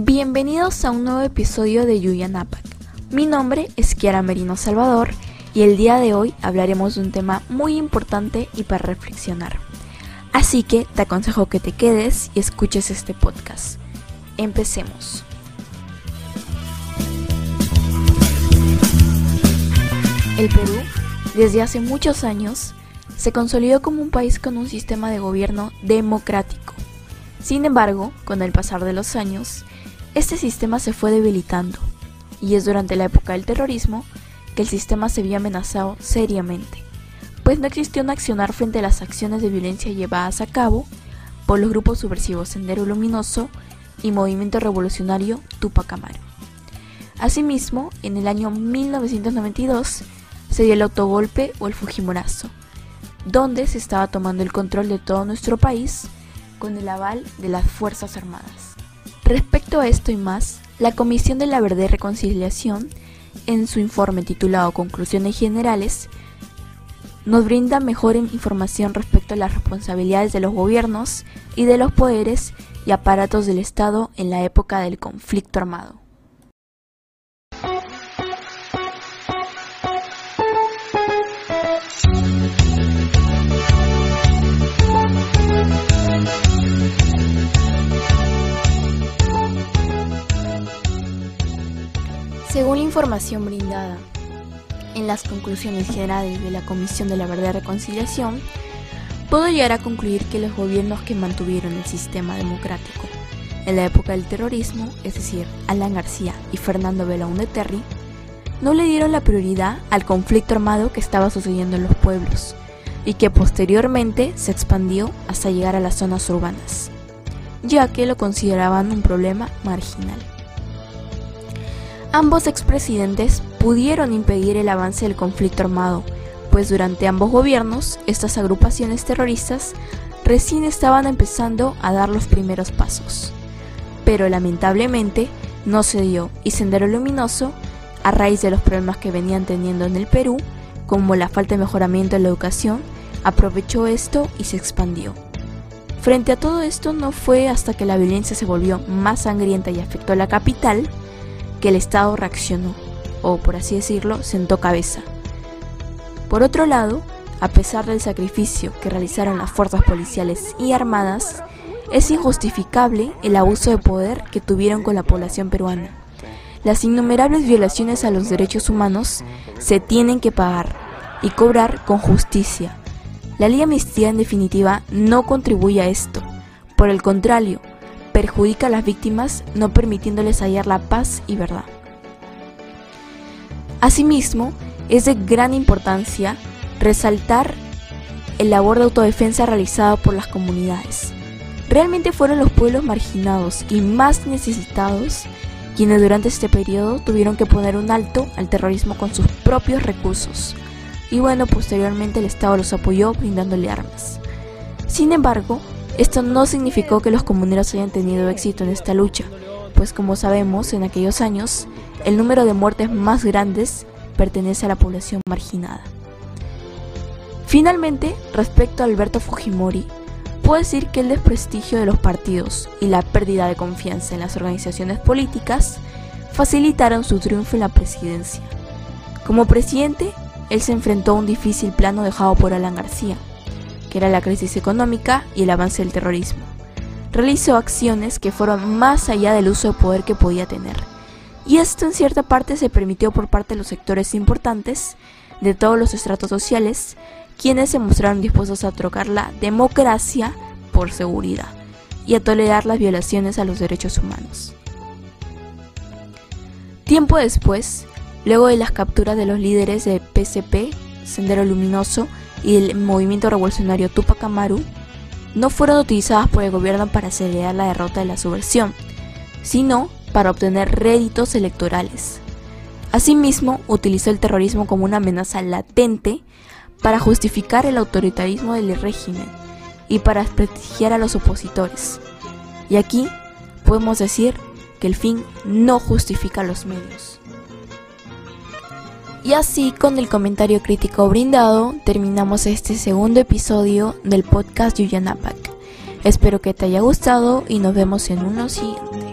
Bienvenidos a un nuevo episodio de Yuya Napak. Mi nombre es Kiara Merino Salvador y el día de hoy hablaremos de un tema muy importante y para reflexionar. Así que te aconsejo que te quedes y escuches este podcast. Empecemos. El Perú, desde hace muchos años, se consolidó como un país con un sistema de gobierno democrático. Sin embargo, con el pasar de los años, este sistema se fue debilitando, y es durante la época del terrorismo que el sistema se vio amenazado seriamente, pues no existió un accionar frente a las acciones de violencia llevadas a cabo por los grupos subversivos Sendero Luminoso y Movimiento Revolucionario Tupac Amaru. Asimismo, en el año 1992 se dio el autogolpe o el Fujimorazo, donde se estaba tomando el control de todo nuestro país con el aval de las Fuerzas Armadas. Respecto a esto y más, la Comisión de la Verdad y Reconciliación, en su informe titulado Conclusiones Generales, nos brinda mejor información respecto a las responsabilidades de los gobiernos y de los poderes y aparatos del Estado en la época del conflicto armado. Según la información brindada en las conclusiones generales de la Comisión de la Verdad y Reconciliación, puedo llegar a concluir que los gobiernos que mantuvieron el sistema democrático en la época del terrorismo, es decir, Alan García y Fernando Belaúnde Terry, no le dieron la prioridad al conflicto armado que estaba sucediendo en los pueblos y que posteriormente se expandió hasta llegar a las zonas urbanas, ya que lo consideraban un problema marginal. Ambos expresidentes pudieron impedir el avance del conflicto armado, pues durante ambos gobiernos estas agrupaciones terroristas recién estaban empezando a dar los primeros pasos. Pero lamentablemente no se dio y Sendero Luminoso, a raíz de los problemas que venían teniendo en el Perú, como la falta de mejoramiento en la educación, aprovechó esto y se expandió. Frente a todo esto no fue hasta que la violencia se volvió más sangrienta y afectó a la capital, que el Estado reaccionó, o por así decirlo, sentó cabeza. Por otro lado, a pesar del sacrificio que realizaron las fuerzas policiales y armadas, es injustificable el abuso de poder que tuvieron con la población peruana. Las innumerables violaciones a los derechos humanos se tienen que pagar y cobrar con justicia. La ley amnistía en definitiva no contribuye a esto. Por el contrario, perjudica a las víctimas no permitiéndoles hallar la paz y verdad. Asimismo, es de gran importancia resaltar el labor de autodefensa realizado por las comunidades. Realmente fueron los pueblos marginados y más necesitados quienes durante este periodo tuvieron que poner un alto al terrorismo con sus propios recursos. Y bueno, posteriormente el Estado los apoyó brindándole armas. Sin embargo, esto no significó que los comuneros hayan tenido éxito en esta lucha, pues como sabemos, en aquellos años, el número de muertes más grandes pertenece a la población marginada. Finalmente, respecto a Alberto Fujimori, puedo decir que el desprestigio de los partidos y la pérdida de confianza en las organizaciones políticas facilitaron su triunfo en la presidencia. Como presidente, él se enfrentó a un difícil plano dejado por Alan García, que era la crisis económica y el avance del terrorismo. Realizó acciones que fueron más allá del uso de poder que podía tener. Y esto en cierta parte se permitió por parte de los sectores importantes de todos los estratos sociales, quienes se mostraron dispuestos a trocar la democracia por seguridad y a tolerar las violaciones a los derechos humanos. Tiempo después, luego de las capturas de los líderes de PCP, Sendero Luminoso y el movimiento revolucionario Tupac Amaru no fueron utilizadas por el gobierno para acelerar la derrota de la subversión, sino para obtener réditos electorales. Asimismo, utilizó el terrorismo como una amenaza latente para justificar el autoritarismo del régimen y para desprestigiar a los opositores. Y aquí podemos decir que el fin no justifica los medios. Y así, con el comentario crítico brindado, terminamos este segundo episodio del podcast Yuyanapak. Espero que te haya gustado y nos vemos en uno siguiente.